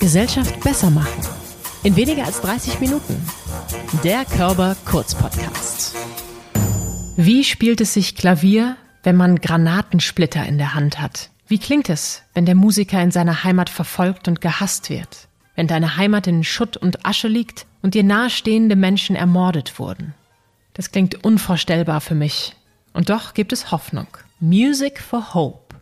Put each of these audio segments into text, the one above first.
Gesellschaft besser machen. In weniger als 30 Minuten. Der Körper Kurz Podcast. Wie spielt es sich Klavier, wenn man Granatensplitter in der Hand hat? Wie klingt es, wenn der Musiker in seiner Heimat verfolgt und gehasst wird? Wenn deine Heimat in Schutt und Asche liegt und dir nahestehende Menschen ermordet wurden? Das klingt unvorstellbar für mich. Und doch gibt es Hoffnung. Music for Hope.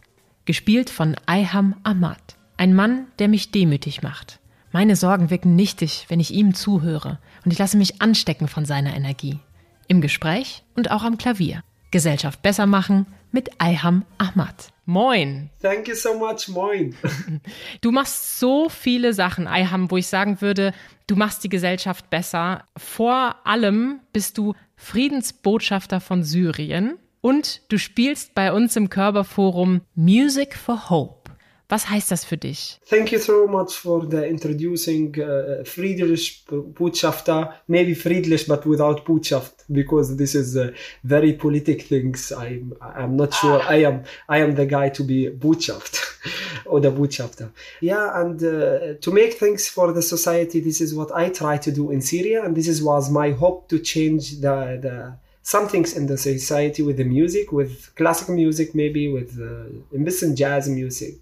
Gespielt von Ayham Ahmad. Ein Mann, der mich demütig macht. Meine Sorgen wirken nichtig, wenn ich ihm zuhöre. Und ich lasse mich anstecken von seiner Energie. Im Gespräch und auch am Klavier. Gesellschaft besser machen mit Ayham Ahmad. Moin. Thank you so much. Moin. Du machst so viele Sachen, Ayham, wo ich sagen würde, du machst die Gesellschaft besser. Vor allem bist du Friedensbotschafter von Syrien und du spielst bei uns im Körperforum Music for Hope. Was heißt das für dich? Thank you so much for the introducing uh, Friedrich Botschafter, maybe friedlich but without Botschaft because this is uh, very politic things. I'm I'm not sure I am I am the guy to be Botschaft or the Botschafter. Yeah, and uh, to make things for the society, this is what I try to do in Syria, and this is was my hope to change the the some things in the society with the music, with classical music, maybe with uh, jazz music.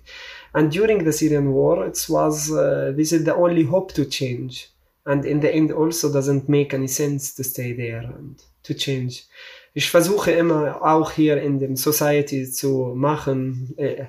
And during the Syrian war, it was uh, this is the only hope to change. And in the end also doesn't make any sense to stay there and to change. Ich versuche immer auch hier in dem Society zu machen, äh,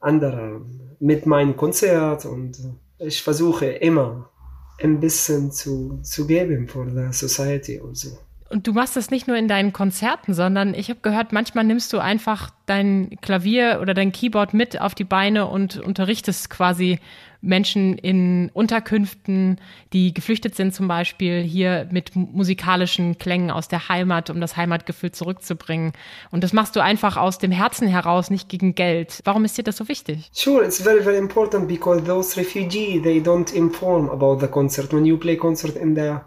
andere mit meinem Konzert und ich versuche immer ein bisschen zu, zu geben Society also. Und du machst das nicht nur in deinen Konzerten, sondern ich habe gehört, manchmal nimmst du einfach dein Klavier oder dein Keyboard mit auf die Beine und unterrichtest quasi Menschen in Unterkünften, die geflüchtet sind zum Beispiel, hier mit musikalischen Klängen aus der Heimat, um das Heimatgefühl zurückzubringen. Und das machst du einfach aus dem Herzen heraus, nicht gegen Geld. Warum ist dir das so wichtig? Sure, it's very, very important because those refugees, they don't inform about the concert. When you play concert in the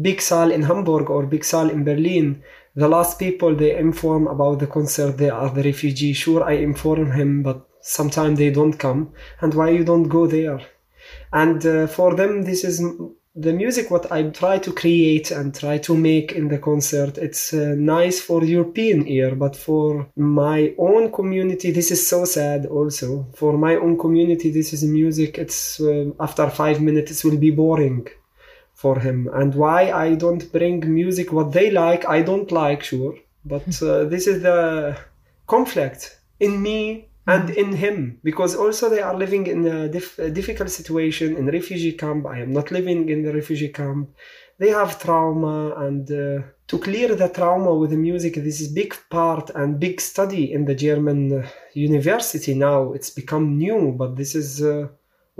big Saal in Hamburg or big Saal in Berlin, the last people they inform about the concert they are the refugee. Sure, I inform him, but sometimes they don't come. And why you don't go there? And uh, for them, this is the music what I try to create and try to make in the concert. It's uh, nice for European ear, but for my own community, this is so sad. Also, for my own community, this is music. It's uh, after five minutes, it will be boring for him. And why I don't bring music what they like I don't like sure. But uh, this is the conflict in me and in him. Because also they are living in a, dif- a difficult situation in refugee camp. I am not living in the refugee camp. They have trauma and uh, to clear the trauma with the music this is big part and big study in the German uh, university now. It's become new but this is uh,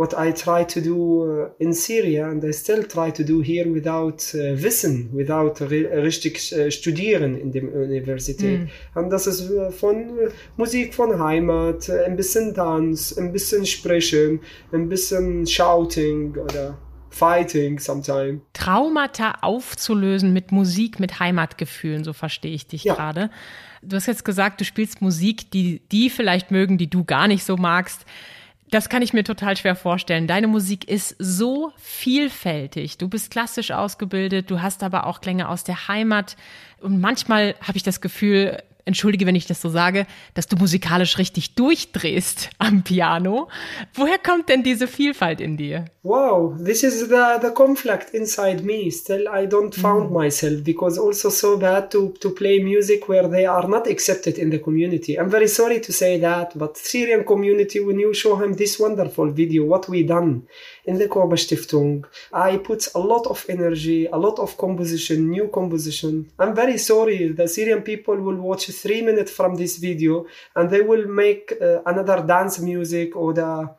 what I try to do uh, in Syria and I still try to do here without uh, Wissen, without richtig uh, studieren in der Universität. Mm. Und das ist uh, von uh, Musik von Heimat, uh, ein bisschen Tanz, ein bisschen Sprechen, ein bisschen Shouting oder Fighting sometime. Traumata aufzulösen mit Musik, mit Heimatgefühlen, so verstehe ich dich ja. gerade. Du hast jetzt gesagt, du spielst Musik, die die vielleicht mögen, die du gar nicht so magst. Das kann ich mir total schwer vorstellen. Deine Musik ist so vielfältig. Du bist klassisch ausgebildet, du hast aber auch Klänge aus der Heimat. Und manchmal habe ich das Gefühl, entschuldige, wenn ich das so sage, dass du musikalisch richtig durchdrehst am Piano. Woher kommt denn diese Vielfalt in dir? Wow, this is the, the conflict inside me. Still, I don't found mm. myself because also so bad to, to play music where they are not accepted in the community. I'm very sorry to say that, but Syrian community, when you show him this wonderful video, what we done, in the Körber Stiftung. I put a lot of energy, a lot of composition, new composition. I'm very sorry. The Syrian people will watch three minutes from this video and they will make uh, another dance music or the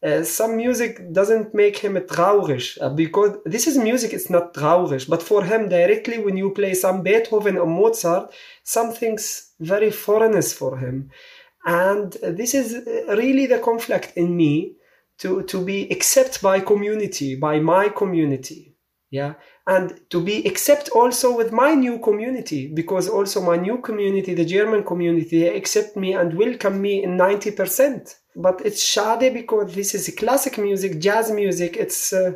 uh, some music doesn't make him traurig uh, because this is music it's not traurig but for him directly when you play some beethoven or mozart something's very foreignness for him and this is uh, really the conflict in me to, to be accepted by community, by my community. yeah and to be accept also with my new community because also my new community the german community accept me and welcome me in 90% but it's shade because this is classic music jazz music it's uh,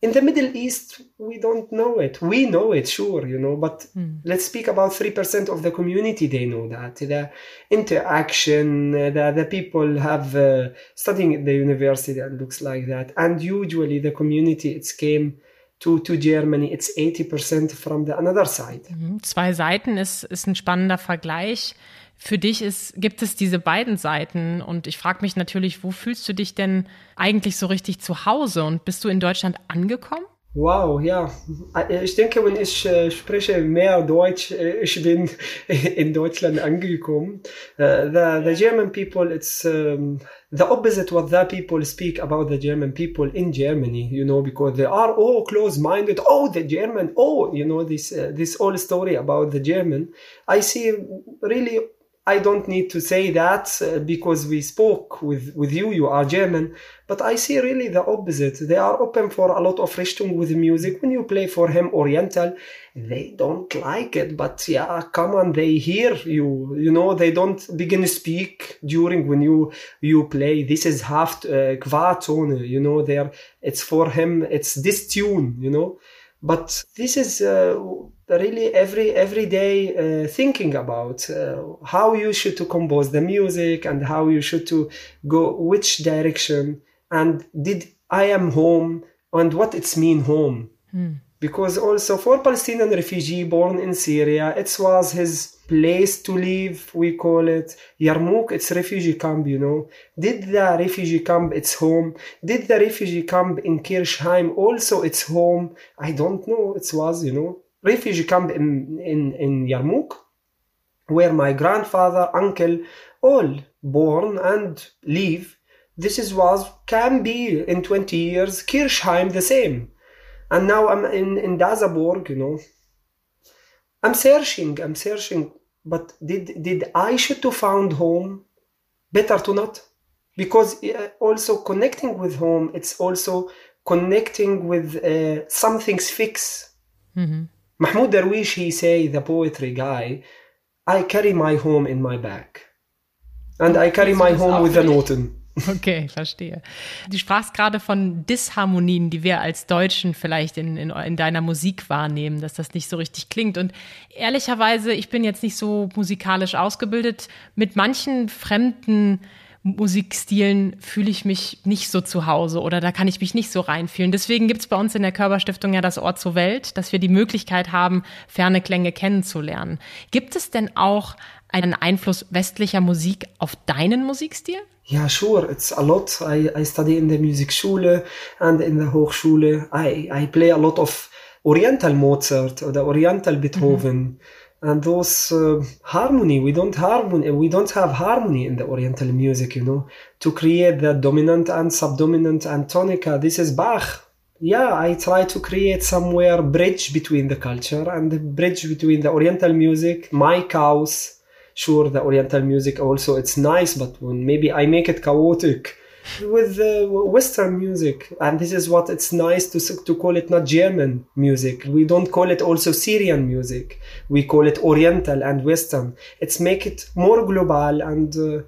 in the middle east we don't know it we know it sure you know but mm. let's speak about 3% of the community they know that the interaction the, the people have uh, studying at the university that looks like that and usually the community it's came to, to Germany, it's 80% from the another side. Mhm. Zwei Seiten ist, ist ein spannender Vergleich. Für dich ist, gibt es diese beiden Seiten und ich frage mich natürlich, wo fühlst du dich denn eigentlich so richtig zu Hause und bist du in Deutschland angekommen? Wow, ja. Ich denke, wenn ich äh, spreche mehr Deutsch, äh, ich bin in Deutschland angekommen. Uh, the, the German people, it's um, the opposite what the people speak about the German people in Germany, you know, because they are all close-minded. Oh, the German, oh, you know, this, uh, this whole story about the German. I see really I don't need to say that uh, because we spoke with, with you, you are German, but I see really the opposite. They are open for a lot of Richtung with music. When you play for him Oriental, they don't like it, but yeah, come on, they hear you, you know, they don't begin to speak during when you, you play. This is half, uh, Quartone, you know, there, it's for him, it's this tune, you know, but this is, uh, really every every day uh, thinking about uh, how you should to compose the music and how you should to go which direction. And did I am home and what it's mean home? Mm. because also for Palestinian refugee born in Syria it was his place to live we call it. Yarmouk it's refugee camp you know. Did the refugee camp its home. Did the refugee camp in Kirchheim also its home? I don't know it was you know refugee camp in, in, in Yarmouk, where my grandfather, uncle, all born and live. This is was can be in 20 years Kirchheim the same. And now I'm in, in Daseburg, you know. I'm searching, I'm searching, but did did I should to found home? Better to not. Because uh, also connecting with home, it's also connecting with uh, something's fix. Mm-hmm. Mahmoud Darwish, he say, the poetry guy, I carry my home in my back. And I carry my home with the Noten. Okay, verstehe. Du sprachst gerade von Disharmonien, die wir als Deutschen vielleicht in, in, in, deiner Musik wahrnehmen, dass das nicht so richtig klingt. Und ehrlicherweise, ich bin jetzt nicht so musikalisch ausgebildet. Mit manchen fremden Musikstilen fühle ich mich nicht so zu Hause oder da kann ich mich nicht so reinfühlen. Deswegen gibt es bei uns in der Körperstiftung ja das Ort zur Welt, dass wir die Möglichkeit haben, ferne Klänge kennenzulernen. Gibt es denn auch einen Einfluss westlicher Musik auf deinen Musikstil? Ja, sure. It's a lot. I, I study in the Musikschule and in the Hochschule. I, I play a lot of Oriental Mozart oder Oriental Beethoven. Mhm and those uh, harmony we don't harmony we don't have harmony in the oriental music you know? To create the dominant and subdominant and tonica this is bach. Yeah i try to create somewhere bridge between the culture and the bridge between the oriental music my cows sure the oriental music also it's nice but when maybe i make it chaotic with Western music, and this is what it's nice to to call it not German music. We don't call it also Syrian music. We call it Oriental and Western. It's make it more global, and uh,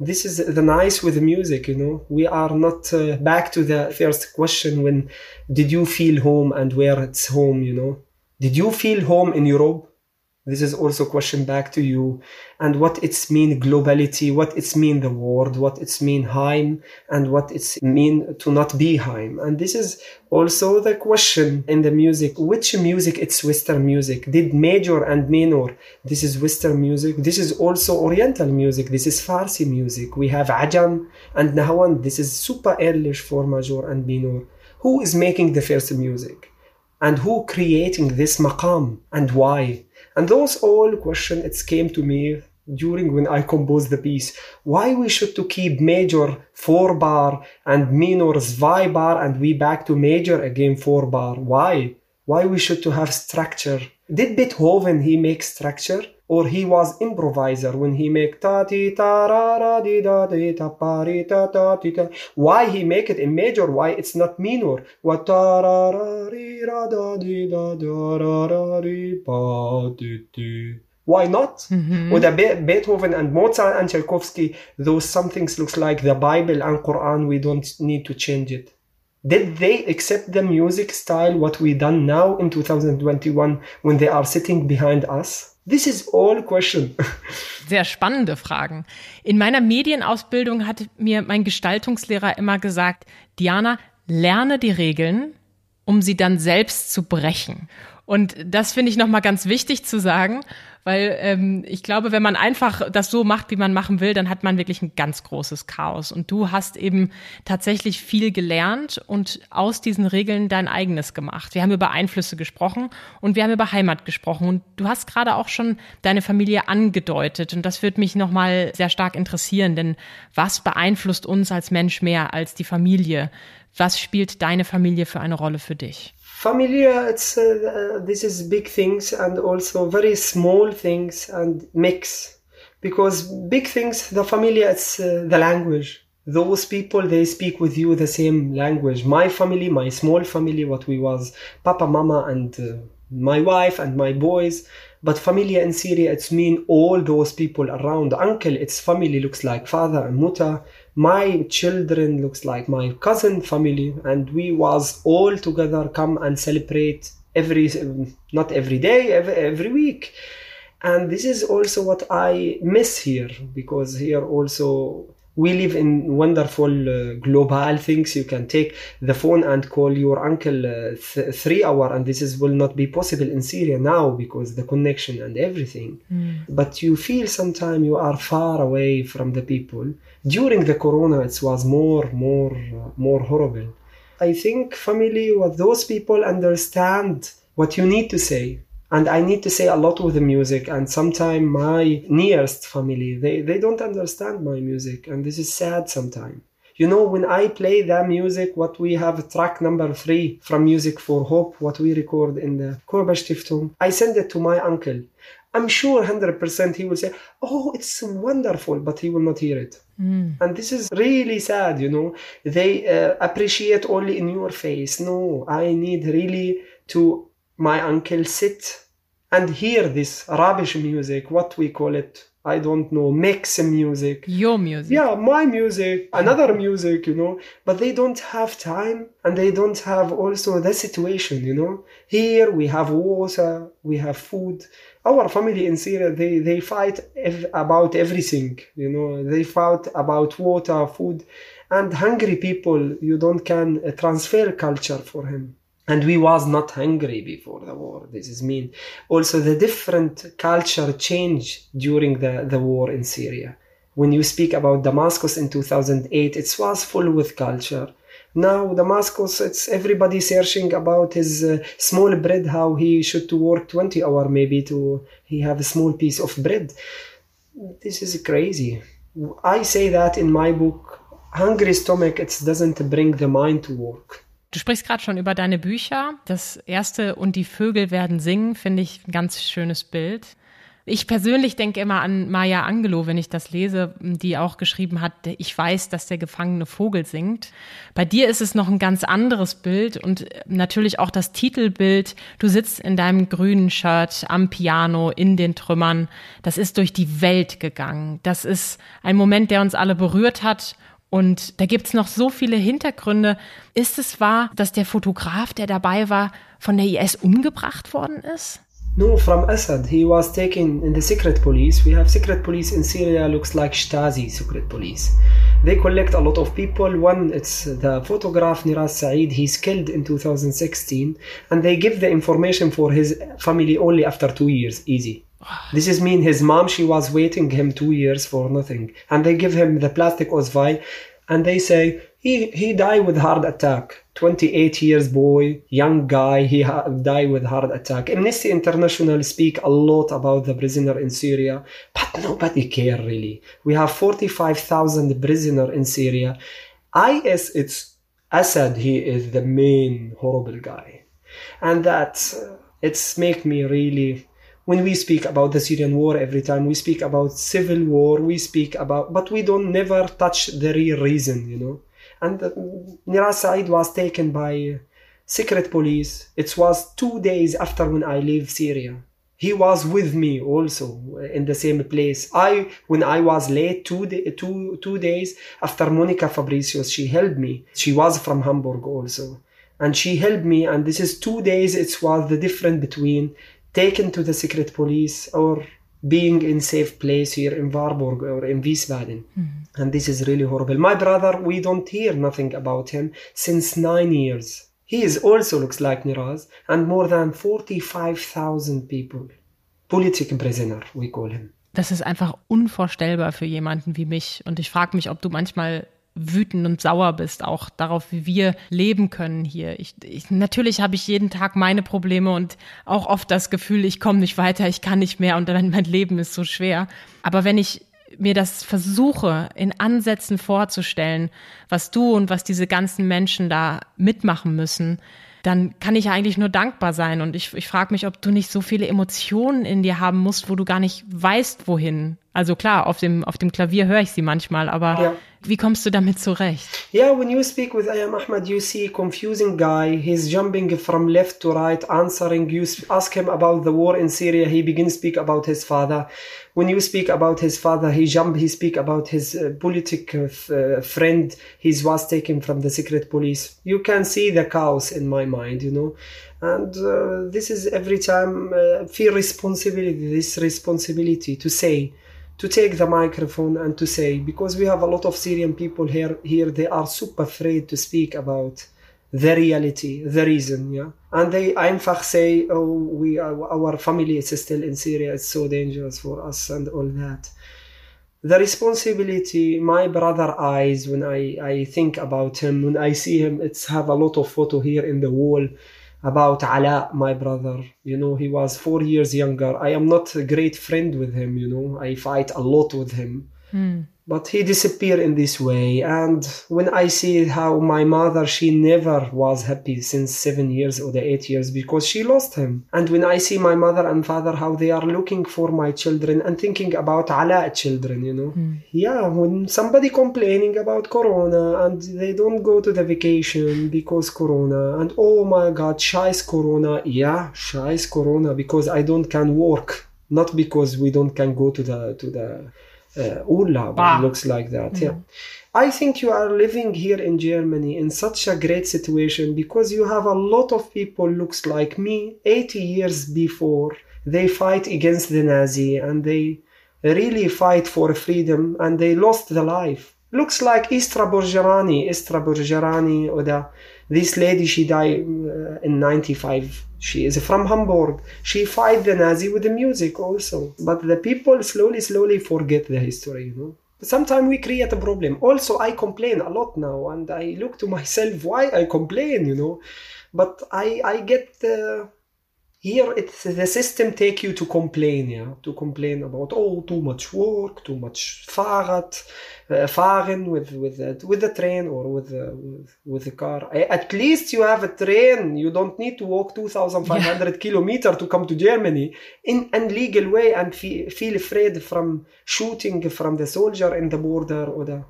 this is the nice with music. You know, we are not uh, back to the first question when did you feel home and where it's home. You know, did you feel home in Europe? This is also question back to you and what it's mean globality, what it's mean the world, what it's mean Heim and what it's mean to not be Heim. And this is also the question in the music. Which music it's Western music? Did major and minor? This is Western music. This is also Oriental music. This is Farsi music. We have Ajam and Nahawand. This is super English for major and minor. Who is making the first music? And who creating this maqam and why? And those all questions it came to me during when I composed the piece. Why we should to keep major four bar and minor zwei bar and we back to major again four bar. Why? Why we should to have structure? Did Beethoven he make structure? Or he was improviser when he make ta ti ta ra ra di da di ta pa ri ta ta ti ta. Why he make it in major? Why it's not minor? What ta ra ra ri ra da di da da ra ra ri pa ti ti. Why not? Mhm. Oder Be Beethoven and Mozart and Tchaikovsky, those some things looks like the Bible and Quran. We don't need to change it. Did they accept the music style what we done now in 2021 when they are sitting behind us? This is all question. Sehr spannende Fragen. In meiner Medienausbildung hat mir mein Gestaltungslehrer immer gesagt, Diana, lerne die Regeln, um sie dann selbst zu brechen. Und das finde ich nochmal ganz wichtig zu sagen, weil ähm, ich glaube, wenn man einfach das so macht, wie man machen will, dann hat man wirklich ein ganz großes Chaos. Und du hast eben tatsächlich viel gelernt und aus diesen Regeln dein eigenes gemacht. Wir haben über Einflüsse gesprochen und wir haben über Heimat gesprochen. Und du hast gerade auch schon deine Familie angedeutet. Und das würde mich nochmal sehr stark interessieren, denn was beeinflusst uns als Mensch mehr als die Familie? Was spielt deine Familie für eine Rolle für dich? Familia, it's uh, uh, this is big things and also very small things and mix. Because big things the familia it's uh, the language. Those people they speak with you the same language. My family my small family what we was papa mama and uh, my wife and my boys but familia in syria it's mean all those people around. Uncle it's family looks like father and mother my children looks like my cousin family. And we was all together come and celebrate every not every day every, every week. And this is also what i miss here because here also we live in wonderful uh, global things. You can take the phone and call your uncle uh, th- three hour and this is will not be possible in syria now because the connection and everything. But you feel sometimes you are far away from the people. During the corona it was more more uh, more horrible. I think family what those people understand what you need to say and i need to say a lot with the music and sometimes my nearest family they, they don't understand my music and this is sad sometimes you know when i play the music what we have track number three from music for hope what we record in the Körber Stiftung i send it to my uncle. I'm sure 100% he will say oh it's wonderful but he will not hear it. And this is really sad you know. They uh, appreciate only in your face. No i need really to my uncle sit and hear this rubbish music what we call it i don't know mix music. Your music. yeah my music another music you know but they don't have time and they don't have also the situation you know. Here we have water we have food. Our family in syria they they fight ev- about everything you know. They fight about water food and hungry people you don't can uh, transfer culture for him and we was not hungry before the war. This is mean. Also the different culture change during the, the war in syria. When you speak about damascus in 2008 it was full with culture. Now damascus it's everybody searching about his uh, small bread how he should to work 20 hour maybe to he have a small piece of bread. This is crazy. I say that in my book hungry stomach it doesn't bring the mind to work Du sprichst gerade schon über deine Bücher. Das erste und die Vögel werden singen, finde ich ein ganz schönes Bild. Ich persönlich denke immer an Maya Angelou, wenn ich das lese, die auch geschrieben hat, ich weiß, dass der gefangene Vogel singt. Bei dir ist es noch ein ganz anderes Bild und natürlich auch das Titelbild. Du sitzt in deinem grünen Shirt am Piano in den Trümmern. Das ist durch die Welt gegangen. Das ist ein Moment, der uns alle berührt hat und da gibt's noch so viele Hintergründe. Ist es wahr, dass der Fotograf, der dabei war, von der IS umgebracht worden ist? No, from Assad. He was taken in the secret police. We have secret police in Syria, looks like Stasi secret police. They collect a lot of people. One, it's the photograph Niraz Saeed. He's killed in 2016, and they give the information for his family only after two years, easy. This is mean his mom. She was waiting him two years for nothing, and they give him the plastic osvi, and they say he he died with heart attack. 28 years boy, young guy. He ha- died with heart attack. Amnesty International speak a lot about the prisoner in Syria, but nobody care really. We have 45,000 prisoner in Syria. IS, it's Assad. He is the main horrible guy, and that uh, it's make me really when we speak about the Syrian war every time we speak about civil war we speak about but we don't never touch the real reason you know? And uh, Niraz Said was taken by secret police. It was two days after when I leave Syria. He was with me also in the same place. I when I was late two, day, two, two days after Monica Fabricius she helped me. She was from Hamburg also. And she helped me and this is two days it was the difference between taken to the secret police or being in safe place here in Warburg or in Wiesbaden. Mm-hmm. And this is really horrible. My brother, we don't hear nothing about him since nine years. He is also looks like Niraz and more than 45,000 people. Political prisoner, we call him. Das ist einfach unvorstellbar für jemanden wie mich. Und ich frage mich, ob du manchmal wütend und sauer bist, auch darauf, wie wir leben können hier. Ich, ich, natürlich habe ich jeden Tag meine Probleme und auch oft das Gefühl, ich komme nicht weiter, ich kann nicht mehr und dann mein Leben ist so schwer. Aber wenn ich mir das versuche, in Ansätzen vorzustellen, was du und was diese ganzen Menschen da mitmachen müssen, dann kann ich eigentlich nur dankbar sein. Und ich, ich frage mich, ob du nicht so viele Emotionen in dir haben musst, wo du gar nicht weißt, wohin. Also klar, auf dem, auf dem Klavier höre ich sie manchmal, aber ja. Wie kommst du damit zurecht? Yeah, when you speak with Ayam Ahmed, you see confusing guy. He's jumping from left to right, answering. You ask him about the war in Syria. He begins speak about his father. When you speak about his father, he jump. He speak about his uh, political uh, friend. He was taken from the secret police. You can see the chaos in my mind, you know. And uh, this is every time uh, feel responsibility. This responsibility to say to take the microphone and to say because we have a lot of Syrian people here here they are super afraid to speak about the reality the reason yeah? And they einfach say oh we our family is still in Syria it's so dangerous for us and all that. The responsibility my brother eyes when I, I think about him when I see him it's have a lot of photo here in the wall about Ala, my brother. You know, he was four years younger. I am not a great friend with him, you know, I fight a lot with him. Mm but he disappeared in this way. And when i see how my mother she never was happy since seven years or the eight years because she lost him. And when i see my mother and father how they are looking for my children and thinking about ala children you know. Mm. yeah when somebody complaining about corona and they don't go to the vacation because corona and oh my god scheiß corona. Yeah scheiß corona because i don't can work. Not because we don't can go to the to the uh, Urlaub looks like that. Mm-hmm. Yeah. I think you are living here in Germany in such a great situation because you have a lot of people looks like me 80 years before they fight against the Nazi and they really fight for freedom and they lost the life. Looks like Esther Bejarano, Esther Bejarano or this lady she died uh, in 95 she is from Hamburg. She fight the Nazi with the music also. But the people slowly, slowly forget the history, you know. Sometimes we create a problem. Also, I complain a lot now, and I look to myself why I complain, you know. But I I get uh, here it's the system take you to complain yeah to complain about oh too much work too much fahrrad uh, fahren with with the, with the train or with the, with, with the car. At least you have a train. You don't need to walk 2500 yeah. kilometer to come to germany. In an legal way and feel, feel afraid from shooting from the soldier in the border or the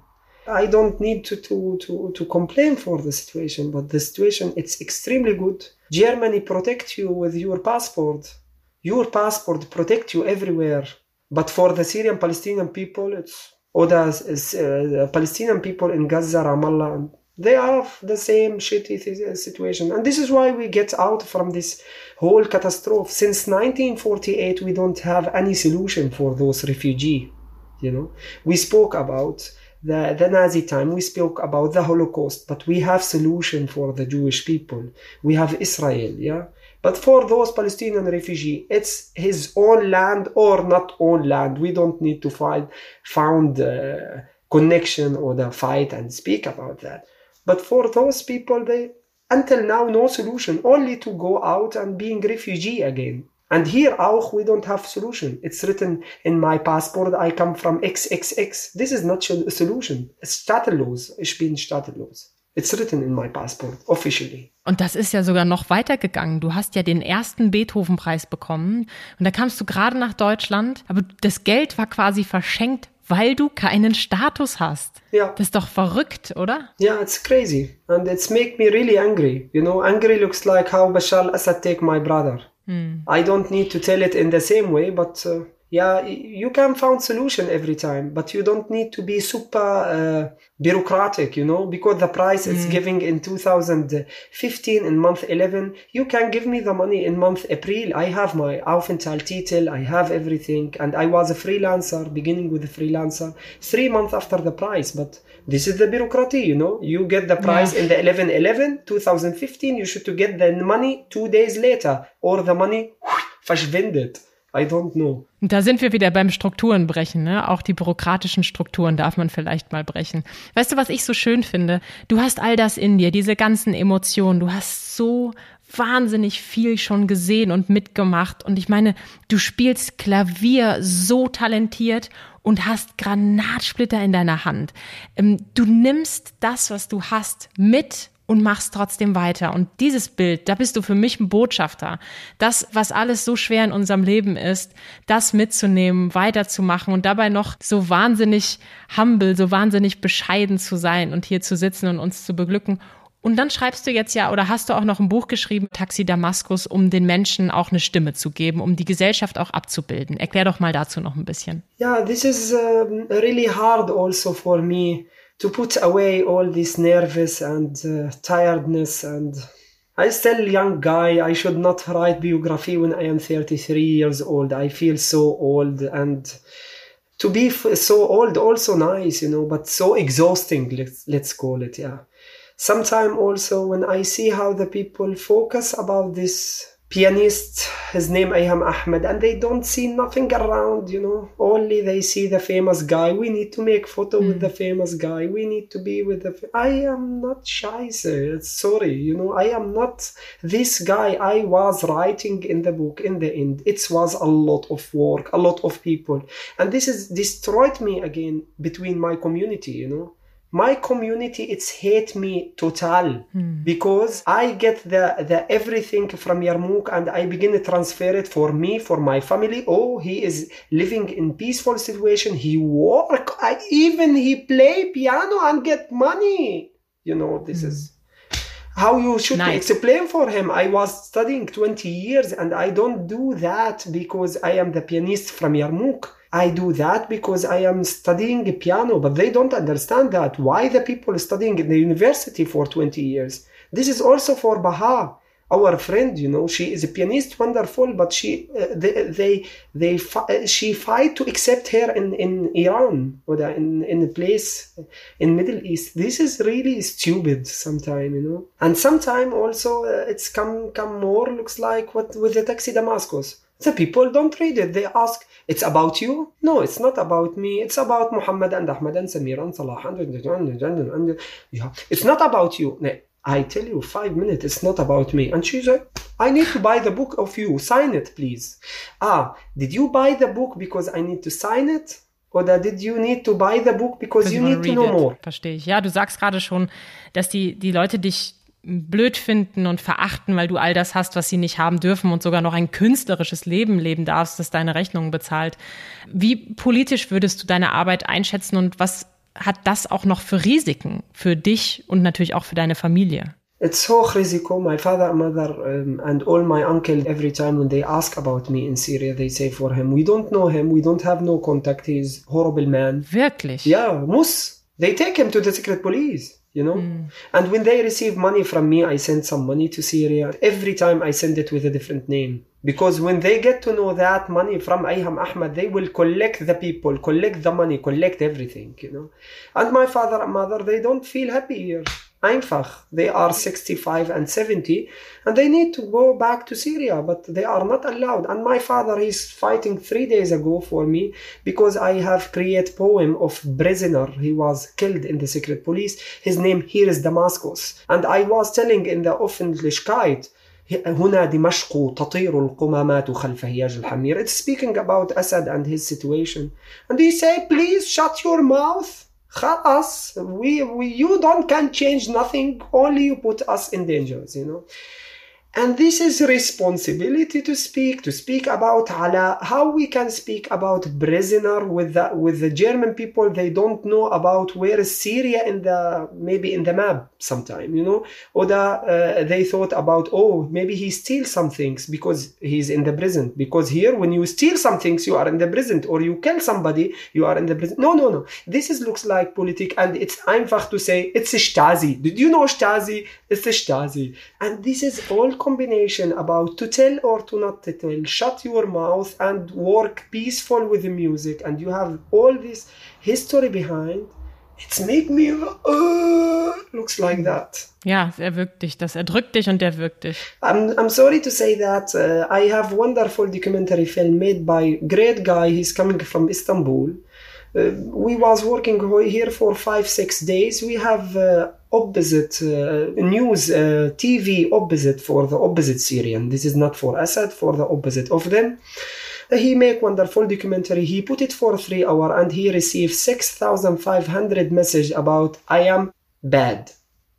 I don't need to, to, to, to complain for the situation, but the situation it's extremely good. Germany protect you with your passport. Your passport protect you everywhere. But for the Syrian Palestinian people, it's or the uh, Palestinian people in Gaza, Ramallah, they are the same shitty situation. And this is why we get out from this whole catastrophe. Since 1948, we don't have any solution for those refugees. You know, we spoke about the, the Nazi time, we spoke about the Holocaust, but we have solution for the Jewish people. We have Israel, yeah? But for those Palestinian refugee, it's his own land or not own land. We don't need to find found uh, connection or the fight and speak about that. But for those people, they until now no solution, only to go out and being refugee again. And here auch we don't have solution. It's written in my passport I come from XXX. This is not a solution. Statellos. Ich bin statellos. It's written in my passport, officially. Und das ist ja sogar noch weitergegangen. Du hast ja den ersten Beethoven-Preis bekommen und da kamst du gerade nach Deutschland, aber das Geld war quasi verschenkt, weil du keinen Status hast. Ja. Das ist doch verrückt, oder? Yeah, it's crazy. And it's make me really angry. You know, angry looks like how Bashar al-Assad take my brother. I don't need to tell it in the same way, but uh, yeah, you can find solution every time, but you don't need to be super uh, bureaucratic, you know, because the price is giving in 2015 in month 11, you can give me the money in month April. I have my Aufenthaltstitel, I have everything, and I was a freelancer, beginning with a freelancer, three months after the price, but this is the bureaucracy, you know. You get the price in the 11 11 2015, you should to get the money two days later, or the money verschwindet. I don't know. Da sind wir wieder beim Strukturen brechen, ne? Auch die bürokratischen Strukturen darf man vielleicht mal brechen. Weißt du, was ich so schön finde? Du hast all das in dir, diese ganzen Emotionen. Du hast so wahnsinnig viel schon gesehen und mitgemacht. Und ich meine, du spielst Klavier so talentiert und hast Granatsplitter in deiner Hand. Ähm, Du nimmst das, was du hast, mit und machst trotzdem weiter. Und dieses Bild, da bist du für mich ein Botschafter. Das, was alles so schwer in unserem Leben ist, das mitzunehmen, weiterzumachen und dabei noch so wahnsinnig humble, so wahnsinnig bescheiden zu sein und hier zu sitzen und uns zu beglücken. Und dann schreibst du jetzt ja, oder hast du auch noch ein Buch geschrieben, Taxi Damaskus, um den Menschen auch eine Stimme zu geben, um die Gesellschaft auch abzubilden. Erklär doch mal dazu noch ein bisschen. Yeah, this is um, really hard also for me to put away all this nervous and uh, tiredness and I still young guy. I should not write biography when I am 33 years old. I feel so old and to be f- so old also nice, you know, but so exhausting. Let's let's call it, yeah. Sometime also when I see how the people focus about this pianist, his name Ayham Ahmad, and they don't see nothing around, you know. Only they see the famous guy. We need to make photo with the hmm. famous guy. We need to be with the. Fa- I am not shy, sir. Sorry, you know. I am not this guy. I was writing in the book. In the end, it was a lot of work, a lot of people, and this is destroyed me again between my community. You know my community it's hate me total hmm. because I get the the everything from Yarmouk and I begin to transfer it for me for my family. Oh, he is living in peaceful situation. He work. I even he play piano and get money. You know this hmm. is how you should Nice. explain for him. I was studying 20 years and I don't do that because I am the pianist from Yarmouk. I do that because I am studying piano, but they don't understand that. Why the people studying in the university for 20 years? This is also for Baha, our friend. You know, she is a pianist, wonderful, but she uh, they they, they uh, she fight to accept her in in Iran or in in a place in Middle East. This is really stupid. Sometime you know, and sometime also uh, it's come come more looks like what with the taxi Damascus. The people don't read it. They ask, it's about you? No, it's not about me. It's about Muhammad and Ahmad and Samir and Salah. And, yeah. It's not about you. I tell you, five minutes, it's not about me. And she's like, I need to buy the book of you. Sign it, please. Ah, did you buy the book because I need to sign it? Or did you need to buy the book because you need to know it. more? Verstehe ich. Ja, du sagst gerade schon, dass die, die Leute dich blöd finden und verachten, weil du all das hast, was sie nicht haben dürfen und sogar noch ein künstlerisches Leben leben darfst, das deine Rechnungen bezahlt. Wie politisch würdest du deine Arbeit einschätzen und was hat das auch noch für Risiken für dich und natürlich auch für deine Familie? It's hoch risiko. My father mother um, and all my uncle, every time when they ask about me in Syria, they say for him, we don't know him, we don't have no contact, he's horrible man. Wirklich? Yeah, Mus. They take him to the secret police, you know? Mm. And when they receive money from me, I send some money to Syria. Every time I send it with a different name. Because when they get to know that money from Ayham Ahmad, they will collect the people, collect the money, collect everything, you know? And my father and mother, they don't feel happy here. Einfach. They are 65 and 70 and they need to go back to Syria, but they are not allowed. And my father is fighting three days ago for me because I have create poem of prisoner. He was killed in the secret police. His name here is Damascus. And I was telling in the Offenlichkeit, هنا دمشق تطير القمامات خلف هياج الحمير. It's speaking about Assad and his situation. And he say, please shut your mouth. خلاص we, we you don't can change nothing only you put us in dangers you know And this is responsibility to speak to speak about how we can speak about prisoner with the with the german people. They don't know about where is syria in the maybe in the map sometime you know? Or the, uh, they thought about oh maybe he steals some things because he's in the prison. Because here when you steal some things you are in the prison. Or you kill somebody you are in the prison. No no no. This is looks like politic and it's einfach to say it's stasi. Did you know stasi? It's stasi. And this is all combination about to tell or to not to tell. Shut your mouth and work peaceful with the music. And you have all this history behind. It's make me uh, looks like that. Ja es erwürgt dich das erdrückt dich und erwürgt dich. I'm, I'm sorry to say that uh, I have wonderful documentary film made by great guy. He's coming from Istanbul. Uh, we was working here for five six days. We have uh, opposite uh, news uh, TV opposite for the opposite Syrian. This is not for Assad, for the opposite of them. Uh, he make wonderful documentary. He put it for three hour and he received six thousand five hundred message about I am bad.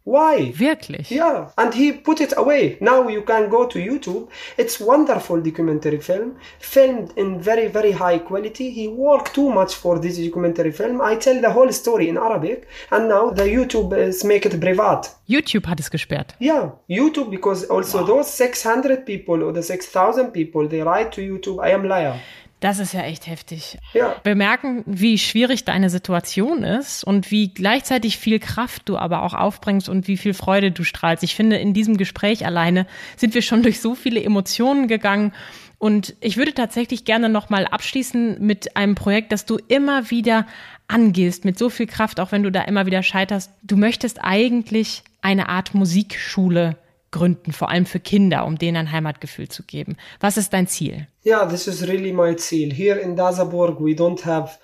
Why? Wirklich? Yeah, and he put it away. Now you can go to YouTube. It's wonderful documentary film, filmed in very very high quality. He worked too much for this documentary film. I tell the whole story in Arabic, and now the YouTube is make it privat. YouTube hat es gesperrt. Yeah, YouTube because also wow. those 600 people or the 6000 people they write to YouTube, I am liar. Das ist ja echt heftig. Ja. Wir merken, wie schwierig deine Situation ist und wie gleichzeitig viel Kraft du aber auch aufbringst und wie viel Freude du strahlst. Ich finde, in diesem Gespräch alleine sind wir schon durch so viele Emotionen gegangen. Und ich würde tatsächlich gerne nochmal abschließen mit einem Projekt, das du immer wieder angehst, mit so viel Kraft, auch wenn du da immer wieder scheiterst. Du möchtest eigentlich eine Art Musikschule gründen, vor allem für Kinder, um denen ein Heimatgefühl zu geben. Was ist dein Ziel? Yeah, this is really my Ziel. Here in Dazaburg, we don't have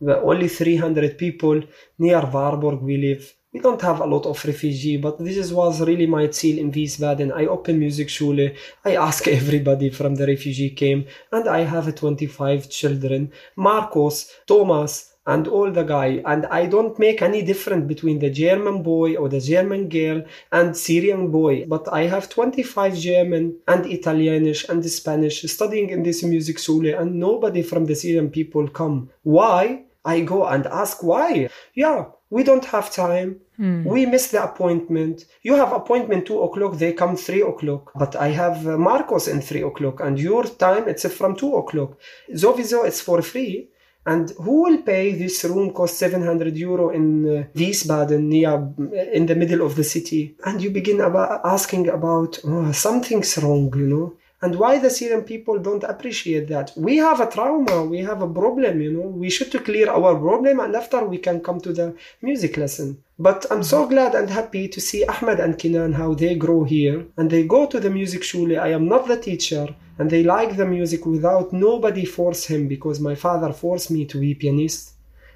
only 300 people. Near Warburg, we live. We don't have a lot of refugee, but this was really my Ziel in Wiesbaden. I open music schule. I ask everybody from the refugee came, and I have 25 children. Marcos, Thomas, and all the guy and i don't make any difference between the german boy or the german girl and syrian boy but i have 25 german and italianish and spanish studying in this music school and nobody from the syrian people come why i go and ask why yeah we don't have time Hmm. We miss the appointment. You have appointment two o'clock. They come three o'clock. But I have uh, Marcos in three o'clock, and your time it's from two o'clock. Sowieso it's for free. And who will pay this room cost 700 euro in uh, Wiesbaden, near, in the middle of the city? And you begin about asking about oh, something's wrong, you know? And why the Syrian people don't appreciate that? We have a trauma, we have a problem, you know? We should to clear our problem and after we can come to the music lesson. But I'm so glad and happy to see Ahmed and Kinan how they grow here and they go to the music schule. I am not the teacher and they like the music without nobody force him because my father forced me to be pianist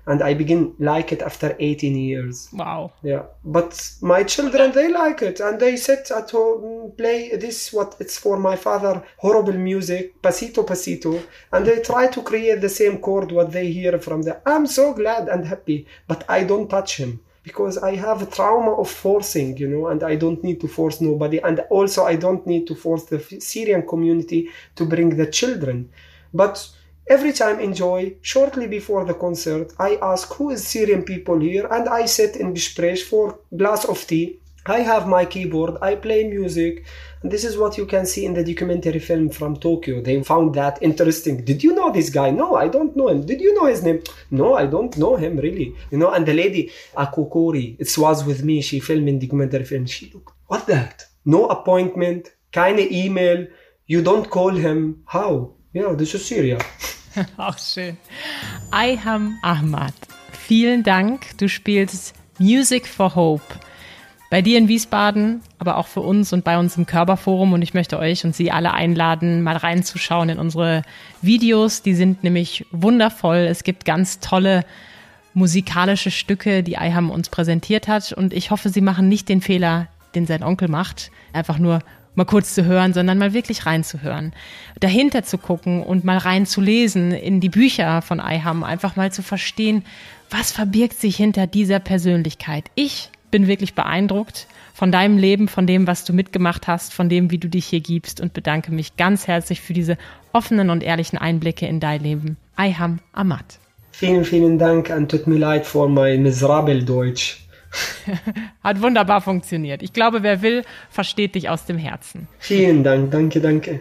and I begin like it after 18 years. Wow. Yeah. But my children they like it and they sit at home play this what it's for my father horrible music pasito pasito and they try to create the same chord what they hear from the I'm so glad and happy but I don't touch him because I have a trauma of forcing, you know, and I don't need to force nobody. And also, I don't need to force the Syrian community to bring the children. But every time enjoy, shortly before the concert, I ask who is Syrian people here, and I sit in Gespräch for glass of tea. I have my keyboard, I play music, this is what you can see in the documentary film from Tokyo. They found that interesting. Did you know this guy? No, I don't know him. Did you know his name? No, I don't know him really. You know, and the lady Akokori, it was with me. She filmed in documentary film. She looked, what that? No appointment, keine email. You don't call him. How? Yeah, this is Syria. Auch schön. Ayham Ahmad, vielen Dank. Du spielst Music for Hope bei dir in Wiesbaden, aber auch für uns und bei uns im Körperforum. Und ich möchte euch und Sie alle einladen, mal reinzuschauen in unsere Videos. Die sind nämlich wundervoll. Es gibt ganz tolle musikalische Stücke, die Ayham uns präsentiert hat. Und ich hoffe, Sie machen nicht den Fehler, den sein Onkel macht. Einfach nur mal kurz zu hören, sondern mal wirklich reinzuhören, dahinter zu gucken und mal reinzulesen in die Bücher von Eiham, einfach mal zu verstehen, was verbirgt sich hinter dieser Persönlichkeit. Ich bin wirklich beeindruckt von deinem Leben, von dem, was du mitgemacht hast, von dem, wie du dich hier gibst und bedanke mich ganz herzlich für diese offenen und ehrlichen Einblicke in dein Leben. Eiham Ahmad. Vielen, vielen Dank und tut mir leid für mein miserabel Deutsch. Hat wunderbar funktioniert. Ich glaube, wer will, versteht dich aus dem Herzen. Vielen Dank, danke, danke.